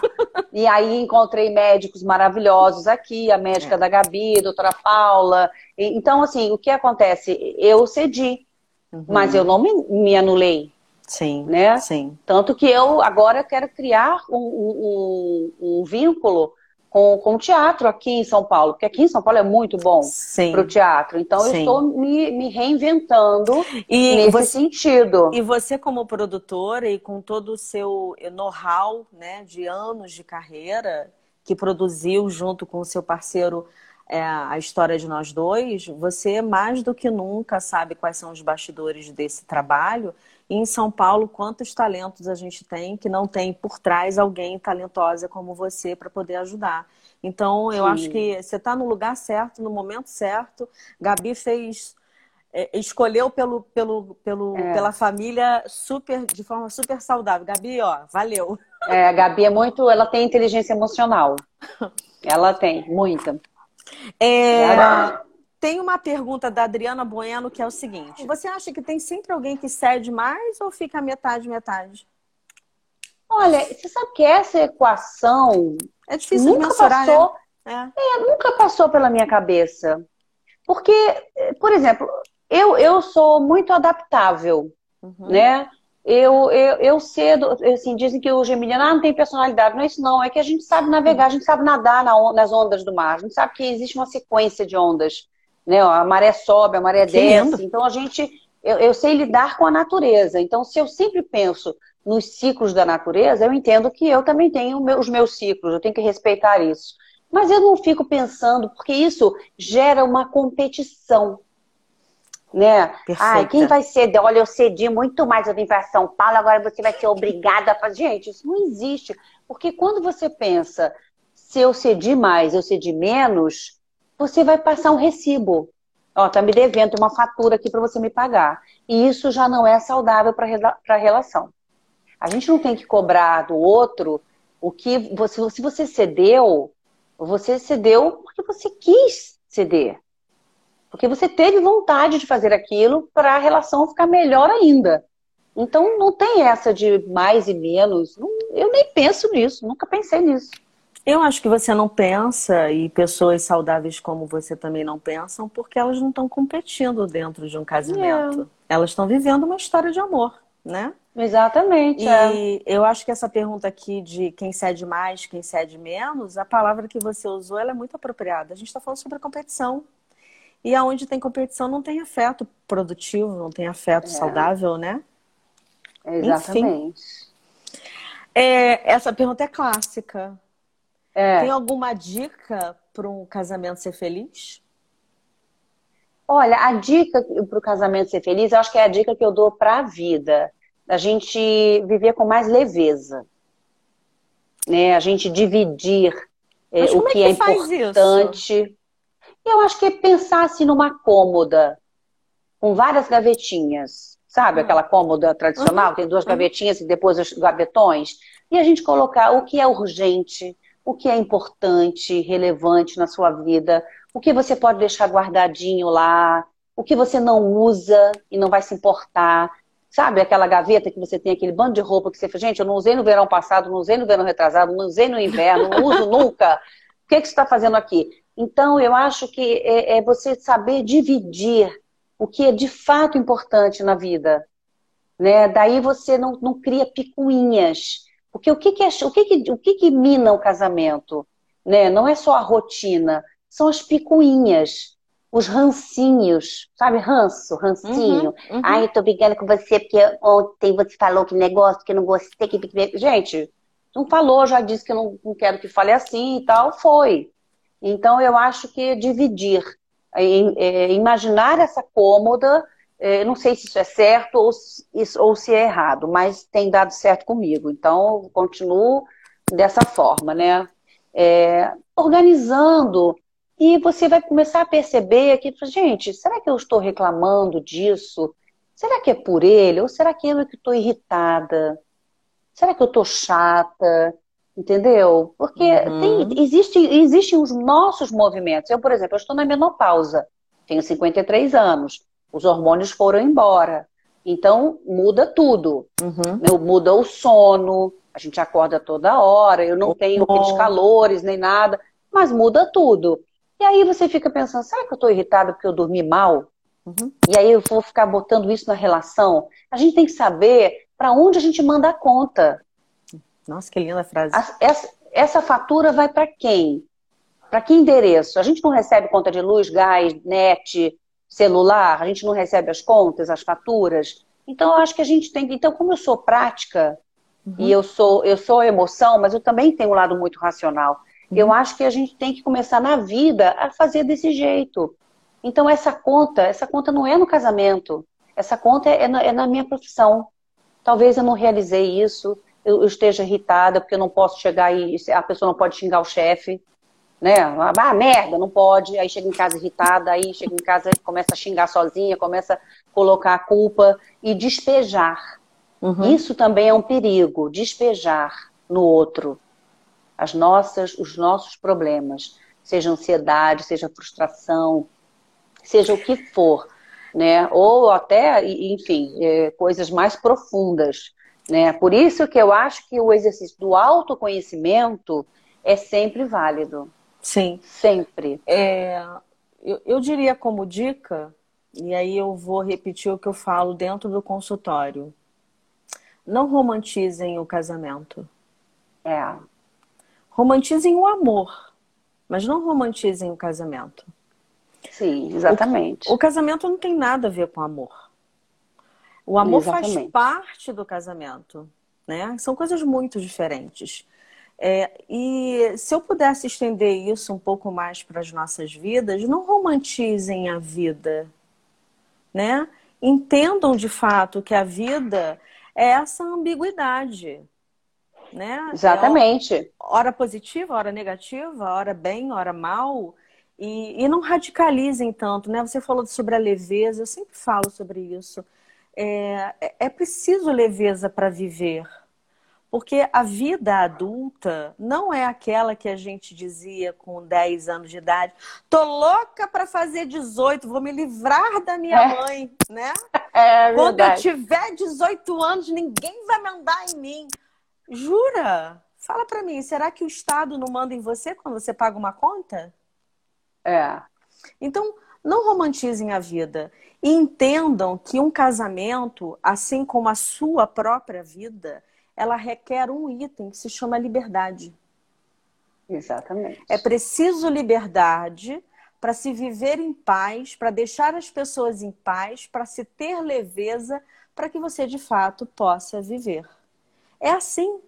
e aí encontrei médicos maravilhosos aqui, a médica é. da Gabi, a doutora Paula. Então, assim, o que acontece? Eu cedi, uhum. mas eu não me, me anulei. Sim, né? sim. Tanto que eu agora quero criar um, um, um vínculo com, com o teatro aqui em São Paulo, porque aqui em São Paulo é muito bom para o teatro. Então Sim. eu estou me, me reinventando e nesse você, sentido. E você, como produtora e com todo o seu know-how né, de anos de carreira, que produziu junto com o seu parceiro é, a história de nós dois, você mais do que nunca sabe quais são os bastidores desse trabalho. E em São Paulo, quantos talentos a gente tem que não tem por trás alguém talentosa como você para poder ajudar. Então, eu Sim. acho que você está no lugar certo, no momento certo. Gabi fez é, escolheu pelo, pelo, pelo, é. pela família super de forma super saudável. Gabi, ó, valeu. É, a Gabi é muito, ela tem inteligência emocional. Ela tem, muita. É, tem uma pergunta da Adriana Bueno que é o seguinte: você acha que tem sempre alguém que cede mais ou fica metade metade? Olha, você sabe que essa equação é difícil nunca mensurar, passou, né? é. é. nunca passou pela minha cabeça. Porque, por exemplo, eu, eu sou muito adaptável, uhum. né? eu, eu, eu cedo, assim, dizem que o geminiano ah, não tem personalidade. Não é isso, não. É que a gente sabe navegar, a gente sabe nadar na, nas ondas do mar. A gente sabe que existe uma sequência de ondas. Né? A maré sobe, a maré que desce. Lindo. Então a gente. Eu, eu sei lidar com a natureza. Então, se eu sempre penso nos ciclos da natureza, eu entendo que eu também tenho os meus ciclos, eu tenho que respeitar isso. Mas eu não fico pensando, porque isso gera uma competição né? Perfeita. Ai, quem vai ceder? Olha, eu cedi muito mais, eu vim para São Paulo, agora você vai ser obrigada a fazer. Gente, isso não existe. Porque quando você pensa, se eu cedi mais, eu cedi menos, você vai passar um recibo. Ó, tá me devendo uma fatura aqui para você me pagar. E isso já não é saudável para a relação. A gente não tem que cobrar do outro o que você, se você cedeu, você cedeu porque você quis ceder. Porque você teve vontade de fazer aquilo para a relação ficar melhor ainda. Então não tem essa de mais e menos. Eu nem penso nisso, nunca pensei nisso. Eu acho que você não pensa, e pessoas saudáveis como você também não pensam, porque elas não estão competindo dentro de um casamento. É. Elas estão vivendo uma história de amor, né? Exatamente. E é. eu acho que essa pergunta aqui de quem cede mais, quem cede menos, a palavra que você usou é muito apropriada. A gente está falando sobre a competição. E aonde tem competição não tem afeto produtivo, não tem afeto é. saudável, né? Exatamente. É, essa pergunta é clássica. É. Tem alguma dica para um casamento ser feliz? Olha, a dica para o casamento ser feliz, eu acho que é a dica que eu dou para a vida. A gente viver com mais leveza. Né? A gente dividir é, o que, é, que é importante. Isso? Eu acho que é pensar assim numa cômoda com várias gavetinhas. Sabe uhum. aquela cômoda tradicional? Uhum. Tem duas gavetinhas e depois os gavetões. E a gente colocar o que é urgente, o que é importante, relevante na sua vida, o que você pode deixar guardadinho lá, o que você não usa e não vai se importar. Sabe aquela gaveta que você tem aquele bando de roupa que você fala, gente, eu não usei no verão passado, não usei no verão retrasado, não usei no inverno, não uso nunca. O que, é que você está fazendo aqui? Então, eu acho que é, é, você saber dividir o que é de fato importante na vida. Né? Daí você não, não cria picuinhas. Porque o que, que, é, o que, que, o que, que mina o casamento? Né? Não é só a rotina, são as picuinhas os rancinhos, sabe? Ranço, rancinho. Uhum, uhum. Ai, eu tô brigando com você porque ontem você falou que negócio que eu não gostei. Que... Gente, não falou, já disse que eu não, não quero que fale assim e tal, foi. Então, eu acho que dividir, é, imaginar essa cômoda, é, não sei se isso é certo ou, ou se é errado, mas tem dado certo comigo. Então, eu continuo dessa forma, né? É, organizando e você vai começar a perceber que, gente, será que eu estou reclamando disso? Será que é por ele? Ou será que eu é que estou irritada? Será que eu estou chata? Entendeu? Porque uhum. tem, existe, existem os nossos movimentos. Eu, por exemplo, eu estou na menopausa, tenho 53 anos, os hormônios foram embora. Então, muda tudo. Uhum. Muda o sono, a gente acorda toda hora, eu não tenho aqueles calores nem nada, mas muda tudo. E aí você fica pensando, será que eu estou irritada porque eu dormi mal? Uhum. E aí eu vou ficar botando isso na relação. A gente tem que saber para onde a gente manda a conta. Nossa, que linda frase. Essa, essa fatura vai para quem? Para que endereço? A gente não recebe conta de luz, gás, net, celular? A gente não recebe as contas, as faturas? Então, eu acho que a gente tem. Então, como eu sou prática uhum. e eu sou, eu sou emoção, mas eu também tenho um lado muito racional. Eu uhum. acho que a gente tem que começar na vida a fazer desse jeito. Então, essa conta, essa conta não é no casamento. Essa conta é na, é na minha profissão. Talvez eu não realizei isso, eu, eu, esteja irritada porque eu não posso chegar e a pessoa não pode xingar o chefe, né? Ah, merda, não pode. Aí chega em casa irritada, aí chega em casa e começa a xingar sozinha, começa a colocar a culpa e despejar. Uhum. Isso também é um perigo, despejar no outro as nossas, os nossos problemas, seja ansiedade, seja frustração, seja o que for, né? Ou até, enfim, é, coisas mais profundas, né? Por isso que eu acho que o exercício do autoconhecimento é sempre válido. Sim. Sempre. É, eu, eu diria como dica, e aí eu vou repetir o que eu falo dentro do consultório. Não romantizem o casamento. É. Romantizem o amor, mas não romantizem o casamento. Sim, exatamente. O, o casamento não tem nada a ver com amor. O amor exatamente. faz parte do casamento, né? São coisas muito diferentes. É, e se eu pudesse estender isso um pouco mais para as nossas vidas, não romantizem a vida, né? Entendam de fato que a vida é essa ambiguidade né? Exatamente. É hora positiva, hora negativa, hora bem, hora mal. E, e não radicalizem tanto, né? Você falou sobre a leveza, eu sempre falo sobre isso. É, é, é preciso leveza para viver. Porque a vida adulta não é aquela que a gente dizia com 10 anos de idade. Tô louca para fazer 18, vou me livrar da minha é. mãe, né? É, Quando eu tiver 18 anos, ninguém vai mandar em mim. Jura? Fala para mim, será que o Estado não manda em você quando você paga uma conta? É. Então, não romantizem a vida e entendam que um casamento, assim como a sua própria vida, ela requer um item que se chama liberdade. Exatamente. É preciso liberdade para se viver em paz, para deixar as pessoas em paz, para se ter leveza, para que você de fato possa viver. É assim.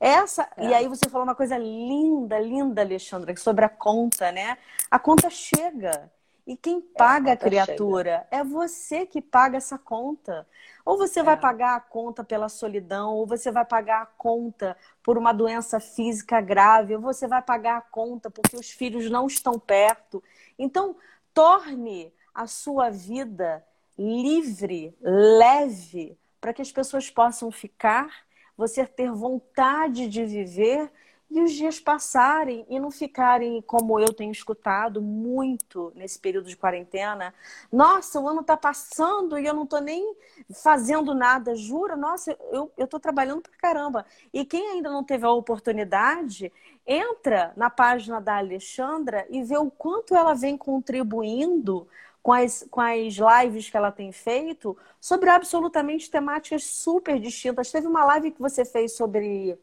Essa, é. e aí você falou uma coisa linda, linda, Alexandra, sobre a conta, né? A conta chega. E quem é, paga é, a, a criatura chega. é você que paga essa conta. Ou você é. vai pagar a conta pela solidão, ou você vai pagar a conta por uma doença física grave, ou você vai pagar a conta porque os filhos não estão perto. Então, torne a sua vida livre, leve, para que as pessoas possam ficar você ter vontade de viver e os dias passarem e não ficarem como eu tenho escutado muito nesse período de quarentena. Nossa, o ano está passando e eu não estou nem fazendo nada, jura? Nossa, eu estou trabalhando pra caramba. E quem ainda não teve a oportunidade, entra na página da Alexandra e vê o quanto ela vem contribuindo com as, com as lives que ela tem feito sobre absolutamente temáticas super distintas. Teve uma live que você fez sobre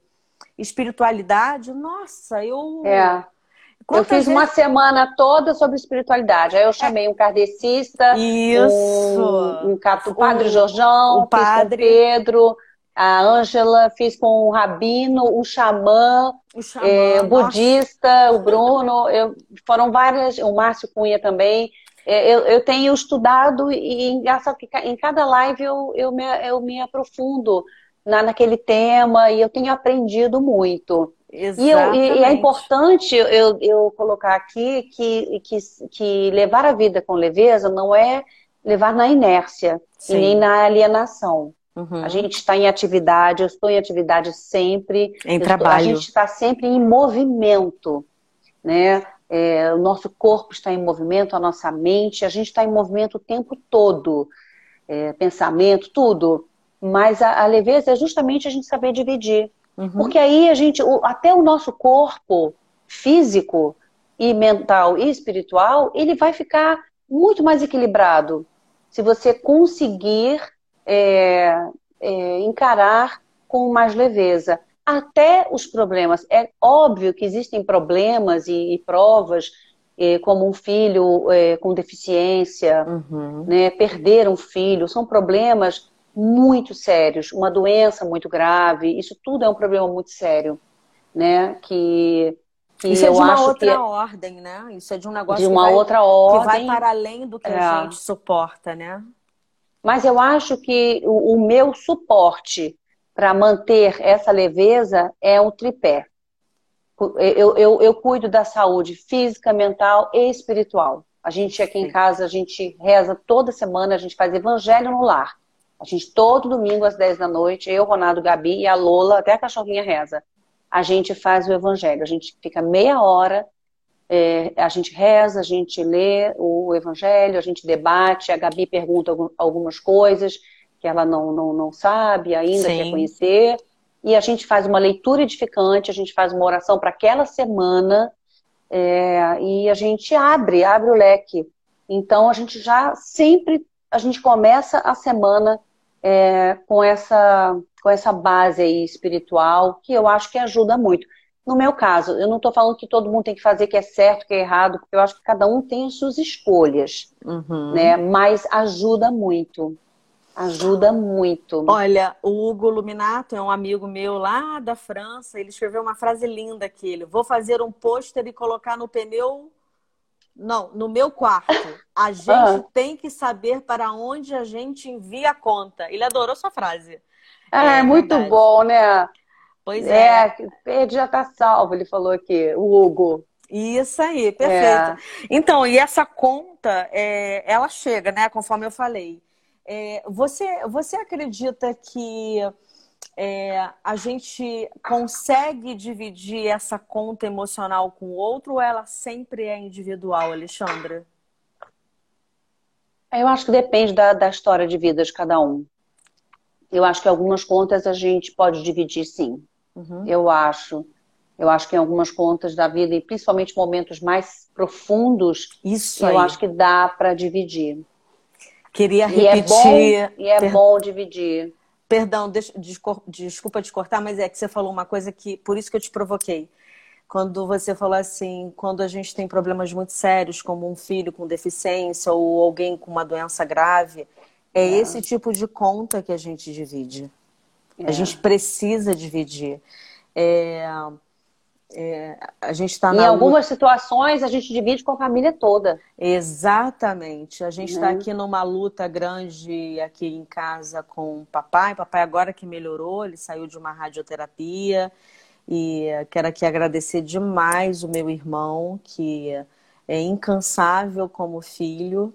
espiritualidade. Nossa, eu. É. eu fiz uma semana toda sobre espiritualidade. Aí eu chamei um kardecista, Isso. um, um, o padre Jorjão, o padre Pedro, a Ângela, fiz com o rabino, o xamã, o, xamã, é, o budista, o Bruno, eu, foram várias, o Márcio Cunha também. É, eu, eu tenho estudado e engraçado que em cada live eu, eu, me, eu me aprofundo na, naquele tema e eu tenho aprendido muito. E, eu, e, e, é importante eu, eu colocar aqui que, que, que levar a vida com leveza não é levar na inércia Sim. e nem na alienação. Uhum. A gente está em atividade, eu estou em atividade sempre. Em trabalho. Estou, a gente está sempre em movimento, né? É, o nosso corpo está em movimento, a nossa mente, a gente está em movimento o tempo todo. É, pensamento, tudo. Mas a, a, leveza é justamente a gente saber dividir. Uhum. Porque aí a gente, o, até o nosso corpo físico e mental e espiritual, ele vai ficar muito mais equilibrado. Se você conseguir é, é, encarar com mais leveza. Até os problemas. É óbvio que existem problemas e, e provas, é, como um filho é, com deficiência, uhum. né, perder um filho, são problemas muito sérios, uma doença muito grave, isso tudo é um problema muito sério, né? Que, que isso é de uma outra que... ordem, né? Isso é de um negócio de uma vai, outra ordem que vai para além do que é. a gente suporta, né? Mas eu acho que o, o meu suporte para manter essa leveza é o tripé. Eu, eu, eu cuido da saúde física, mental e espiritual. A gente aqui em casa, a gente reza toda semana, a gente faz evangelho no lar. A gente, todo domingo às 10 da noite, eu, Ronaldo, Gabi e a Lola, até a cachorrinha reza. A gente faz o evangelho. A gente fica meia hora, é, a gente reza, a gente lê o evangelho, a gente debate, a Gabi pergunta algumas coisas que ela não, não, não sabe ainda, Sim. quer conhecer. E a gente faz uma leitura edificante, a gente faz uma oração para aquela semana é, e a gente abre, abre o leque. Então a gente já sempre, a gente começa a semana é, com, essa, com essa base aí espiritual, que eu acho que ajuda muito. No meu caso, eu não estou falando que todo mundo tem que fazer que é certo, que é errado, porque eu acho que cada um tem as suas escolhas, uhum. né? Mas ajuda muito. Ajuda muito. Olha, o Hugo Luminato é um amigo meu lá da França. Ele escreveu uma frase linda aqui. Ele, vou fazer um pôster e colocar no pneu não, no meu quarto. A gente ah. tem que saber para onde a gente envia a conta. Ele adorou sua frase. Ah, é, é muito verdade. bom, né? Pois é. É, já está salvo, ele falou aqui, o Hugo. Isso aí, perfeito. É. Então, e essa conta, é, ela chega, né? Conforme eu falei. É, você, você acredita que é, a gente consegue dividir essa conta emocional com o outro ou ela sempre é individual, Alexandra? Eu acho que depende da, da história de vida de cada um. Eu acho que algumas contas a gente pode dividir sim. Uhum. Eu acho. Eu acho que em algumas contas da vida, e principalmente momentos mais profundos, Isso eu aí. acho que dá para dividir. Queria repetir. E é bom, e é bom dividir. Perdão, desculpa te cortar, mas é que você falou uma coisa que, por isso que eu te provoquei. Quando você falou assim, quando a gente tem problemas muito sérios, como um filho com deficiência ou alguém com uma doença grave, é, é. esse tipo de conta que a gente divide. É. A gente precisa dividir. É, é, a gente está em algumas luta... situações a gente divide com a família toda. Exatamente. A gente está uhum. aqui numa luta grande aqui em casa com o papai. Papai agora que melhorou, ele saiu de uma radioterapia e quero aqui agradecer demais o meu irmão que é incansável como filho.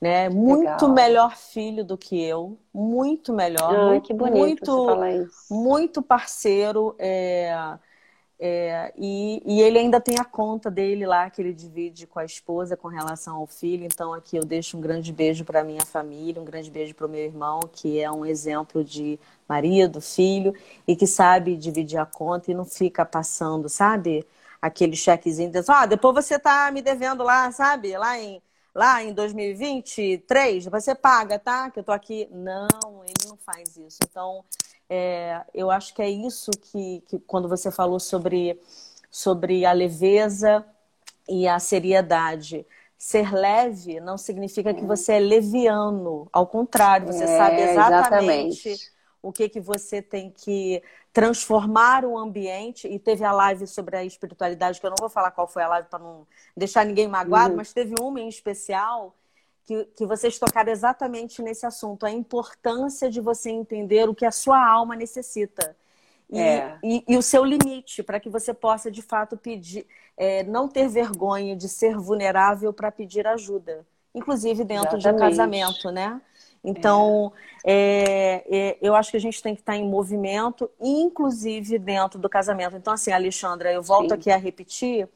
Né? Muito melhor filho do que eu, muito melhor. Ai, que bonito muito, muito parceiro. É É, e, e, ele ainda tem a conta dele lá que ele divide com a esposa com relação ao filho. Então aqui eu deixo um grande beijo para minha família, um grande beijo para o meu irmão, que é um exemplo de marido, filho e que sabe dividir a conta e não fica passando, sabe? Aquele chequezinho, dizendo, ah, depois você tá me devendo lá, sabe? Lá em lá em 2023, você paga, tá? Que eu tô aqui. Não, ele não faz isso. Então, é, eu acho que é isso que, que quando você falou sobre, sobre a leveza e a seriedade. Ser leve não significa que você é leviano. Ao contrário, você é, sabe exatamente, exatamente, o que, que você tem que transformar o ambiente. E teve a live sobre a espiritualidade, que eu não vou falar qual foi a live para não deixar ninguém magoado, uhum. mas teve uma em especial que, que vocês tocaram exatamente nesse assunto, a importância de você entender o que a sua alma necessita. E, é. e, e o seu limite, para que você possa, de fato, pedir, é, não ter vergonha de ser vulnerável para pedir ajuda, inclusive dentro exatamente. de um casamento, né? Então, é. É, eu acho que a gente tem que estar em movimento, inclusive dentro do casamento. Então, assim, Alexandra, eu volto Sim. aqui a repetir.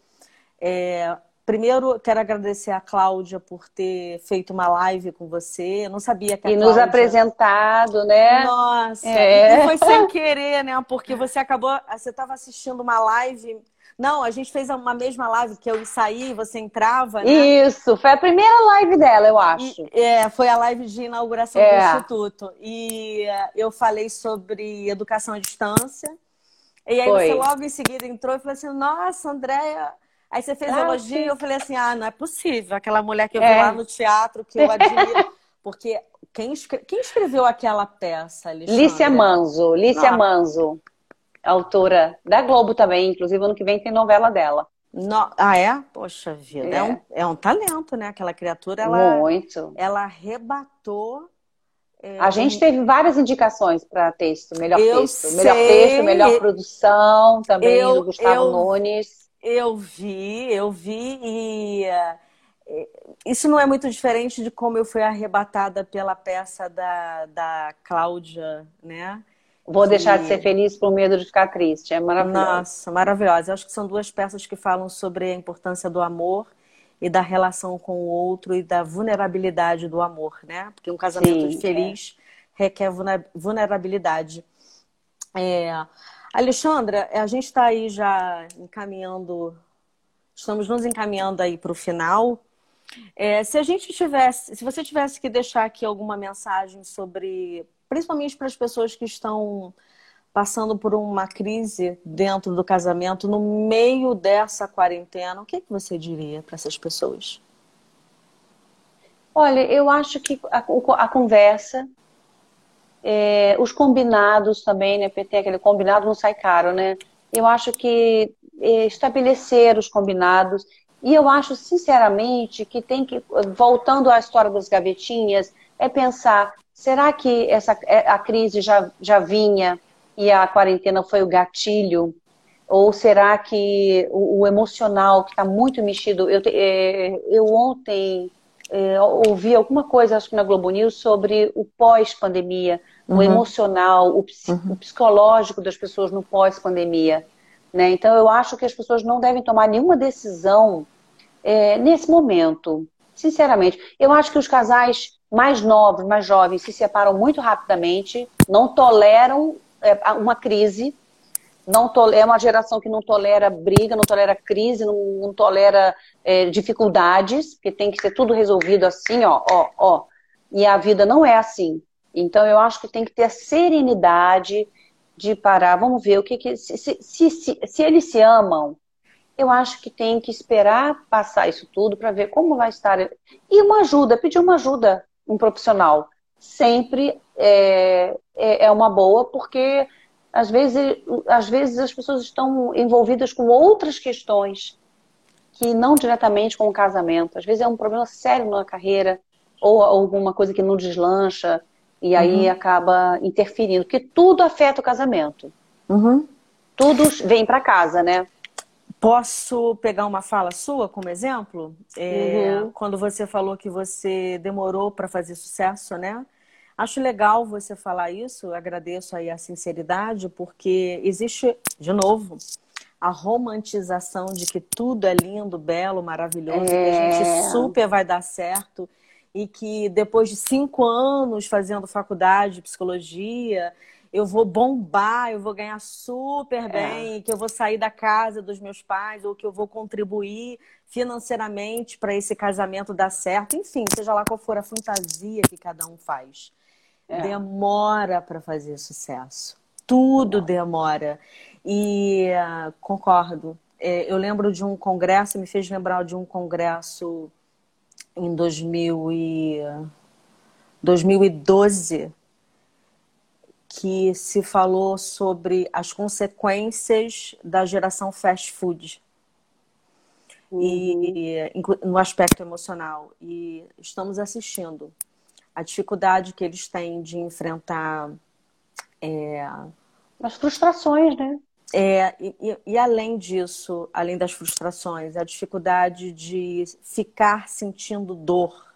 Primeiro, quero agradecer a Cláudia por ter feito uma live com você. Eu não sabia que a E Cláudia... nos apresentado, né? Nossa, é. e foi sem querer, né? Porque você acabou, você estava assistindo uma live. Não, a gente fez uma mesma live que eu saí, você entrava, né? Isso, foi a primeira live dela, eu acho. E, é, foi a live de inauguração é. do Instituto. E uh, eu falei sobre educação à distância. E aí foi. você logo em seguida entrou e falou assim: Nossa, Andréia Aí você fez ah, elogio e eu falei assim: ah, não é possível. Aquela mulher que eu é. vi lá no teatro, que eu admiro. Porque quem, escre... quem escreveu aquela peça, Alexandre? Lícia Manzo. Lícia. Manzo. Autora da Globo também. Inclusive, ano que vem tem novela dela. No... Ah, é? Poxa vida. É. é. um, é um talento, né? Aquela criatura, ela. Muito. Ela arrebatou. É... A gente teve várias indicações para texto, melhor eu texto. Sei. Melhor texto, melhor produção também eu, do Gustavo eu... Nunes. Eu vi, eu vi e uh, isso não é muito diferente de como eu fui arrebatada pela peça da, da Cláudia, né? Vou que... deixar de ser feliz por medo de ficar triste. É maravilhoso. Nossa, maravilhosa. Eu acho que são duas peças que falam sobre a importância do amor e da relação com o outro e da vulnerabilidade do amor, né? Porque um casamento Sim, feliz é. requer vulnerabilidade. É, Alexandra, a gente está aí já encaminhando, estamos nos encaminhando aí para o final. É, se a gente tivesse, se você tivesse que deixar aqui alguma mensagem sobre, principalmente para as pessoas que estão passando por uma crise dentro do casamento, no meio dessa quarentena, o que, que você diria para essas pessoas? Olha, eu acho que a, a conversa, é, os combinados também, né, PT, aquele combinado não sai caro, né? Eu acho que é, estabelecer os combinados, e eu acho, sinceramente, que tem que, voltando à história das gavetinhas, é pensar, será que essa, é, a crise já, já vinha e a quarentena foi o gatilho? Ou será que o, o emocional que está muito mexido? Eu, é, eu ontem é, ouvi alguma coisa, acho que na Globo News, sobre o pós-pandemia, uhum. o emocional, o, uhum. o, psicológico das pessoas no pós-pandemia. Né? Então, eu acho que as pessoas não devem tomar nenhuma decisão é, nesse momento, sinceramente. Eu acho que os casais mais novos, mais jovens, se separam muito rapidamente, não toleram é, uma crise, não é uma geração que não tolera briga, não tolera crise, não, não tolera é, dificuldades, porque tem que ser tudo resolvido assim, ó, ó, ó. E a vida não é assim. Então eu acho que tem que ter a serenidade de parar, vamos ver o que, que se, se, se, se eles se amam, eu acho que tem que esperar passar isso tudo para ver como vai estar. E uma ajuda, pedir uma ajuda, um profissional. Sempre é, é, é uma boa, porque às vezes, às vezes as pessoas estão envolvidas com outras questões que não diretamente com o casamento. Às vezes é um problema sério na carreira, ou alguma coisa que não deslancha, e aí uhum. acaba interferindo, porque tudo afeta o casamento. Uhum. Tudo vem para casa, né? Posso pegar uma fala sua como exemplo? É, uhum. Quando você falou que você demorou para fazer sucesso, né? Acho legal você falar isso, agradeço aí a sinceridade, porque existe, de novo, a romantização de que tudo é lindo, belo, maravilhoso, é... que a gente é. super vai dar certo e que depois de cinco anos fazendo faculdade de psicologia, eu vou bombar, eu vou ganhar super é. bem, é. que eu vou sair da casa dos meus pais ou que eu vou contribuir financeiramente para esse casamento dar certo, enfim, seja lá qual for a fantasia que cada um faz. É. Demora para fazer sucesso. Tudo demora. E uh, concordo. É, eu lembro de um congresso, me fez lembrar de um congresso em 2000 e, 2012 que se falou sobre as consequências da geração fast food uhum. e no aspecto emocional e estamos assistindo a dificuldade que eles têm de enfrentar é, as frustrações, né? É, e, e, além disso, além das frustrações, a dificuldade de ficar sentindo dor.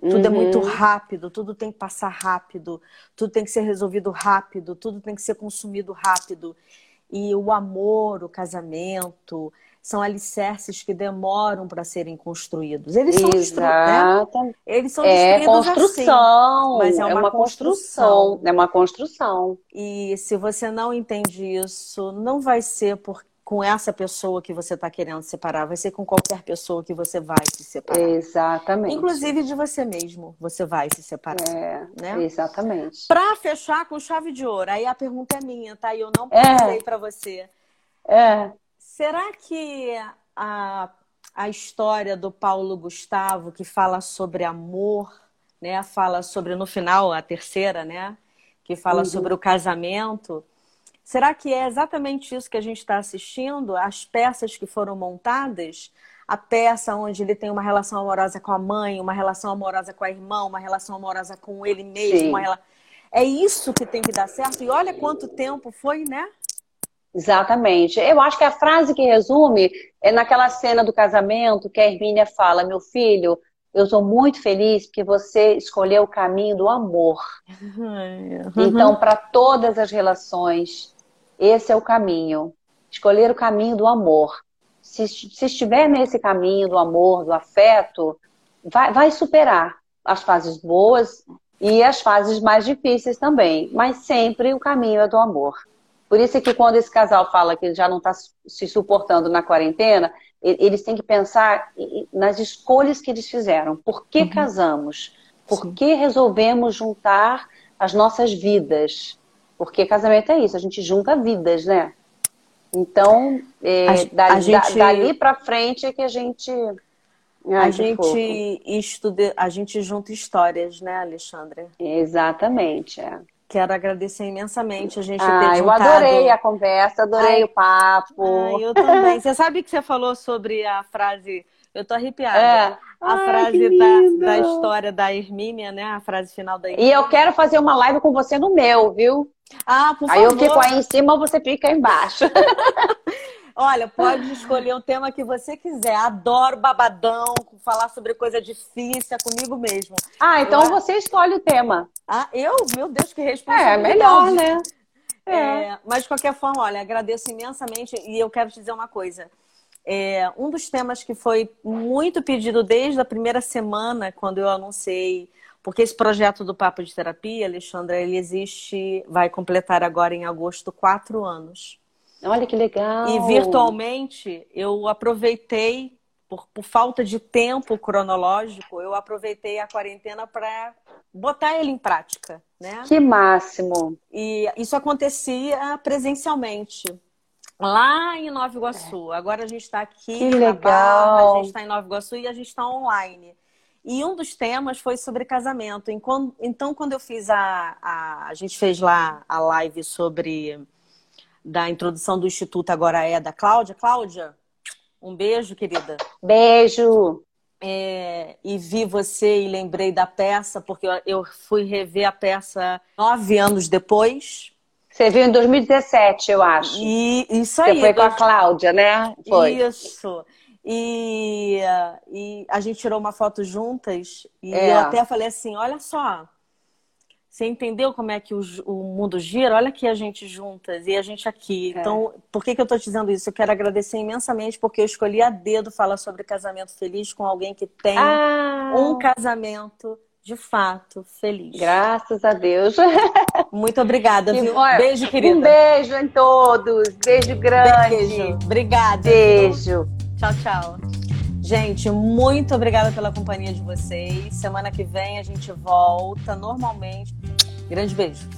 Tudo uhum. é muito uhum. rápido, tudo tem que passar rápido, tudo tem que ser resolvido rápido, tudo tem que ser consumido rápido. E o amor, o casamento, são alicerces que demoram para serem construídos. Eles são Exato. Né? Eles são é construção, assim, mas é uma, é uma construção. construção. É uma construção. E se você não entende isso, não vai ser por, com essa pessoa que você está querendo separar, vai ser com qualquer pessoa que você vai se separar. Exatamente. Inclusive de você mesmo, você vai se separar. É, né? Exatamente. Para fechar com chave de ouro, aí a pergunta é minha, tá? E eu não pensei é. para você. É. Será que a, a história do Paulo Gustavo, que fala sobre amor, né? Fala sobre, no final, a terceira, né? Que fala uhum. sobre o casamento. Será que é exatamente isso que a gente está assistindo? As peças que foram montadas? A peça onde ele tem uma relação amorosa com a mãe, uma relação amorosa com a irmã, uma relação amorosa com ele mesmo. Rela... É isso que tem que dar certo. E olha quanto tempo foi, né? Exatamente. Eu acho que a frase que resume é naquela cena do casamento que a Hermínia fala: Meu filho, eu sou muito feliz porque você escolheu o caminho do amor. Uhum. Então, para todas as relações, esse é o caminho. Escolher o caminho do amor. Se, se estiver nesse caminho do amor, do afeto, vai, vai superar as fases boas e as fases mais difíceis também. Mas sempre o caminho é do amor. Por isso é que quando esse casal fala que já não está se suportando na quarentena, eles têm que pensar nas escolhas que eles fizeram. Por que uhum. casamos? Por Sim. que resolvemos juntar as nossas vidas? Porque casamento é isso, a gente junta vidas, né? Então, é, a, dali, a gente... dali para frente é que a gente. Ai, a gente estuda, a gente junta histórias, né, Alexandre? Exatamente. É. Quero agradecer imensamente a gente ah, ter eu adorei a conversa, adorei Ai, o papo. Ai, eu também. Você sabe que você falou sobre a frase... Eu tô arrepiada. É. A Ai, frase da, da, história da Hermínia, né? A frase final da Hermínia. E eu quero fazer uma live com você no meu, viu? Ah, por aí favor. Aí eu fico aí em cima, você fica aí embaixo. Olha, pode escolher o tema que você quiser. Adoro babadão, falar sobre coisa difícil, é comigo mesmo. Ah, então eu... você escolhe o tema. Ah, eu? Meu Deus, que responsabilidade. É, melhor, né? É. É, mas de qualquer forma, olha, agradeço imensamente e eu quero te dizer uma coisa. É, um dos temas que foi muito pedido desde a primeira semana, quando eu anunciei, porque esse projeto do Papo de Terapia, Alexandra, ele existe, vai completar agora em agosto quatro anos. Olha que legal! E virtualmente eu aproveitei, por, por falta de tempo cronológico, eu aproveitei a quarentena para botar ele em prática, né? Que máximo! E isso acontecia presencialmente. Lá em Nova Iguaçu. É. Agora a gente está aqui que legal. Barra, a gente está em Nova Iguaçu e a gente está online. E um dos temas foi sobre casamento. Então, quando eu fiz a, a. A gente fez lá a live sobre da introdução do Instituto agora é da Cláudia. Cláudia, um beijo, querida. Beijo. É, e vi você e lembrei da peça, porque eu fui rever a peça nove anos depois. Você viu em 2017, eu acho. E isso aí. Você foi com a Cláudia, né? Foi. Isso. E, e a gente tirou uma foto juntas e é. eu até falei assim, olha só, Você entendeu como é que o, o, mundo gira? Olha aqui a gente juntas e a gente aqui. É. Então, por que, que eu estou te dizendo isso? Eu quero agradecer imensamente porque eu escolhi a dedo falar sobre casamento feliz com alguém que tem ah. um casamento de fato feliz. Graças a Deus. Muito obrigada, viu? Beijo, querida. Um beijo em todos. Beijo grande. Beijo. Obrigada. Beijo. Tchau, tchau. Gente, muito obrigada pela companhia de vocês. Semana que vem a gente volta normalmente. Grande beijo.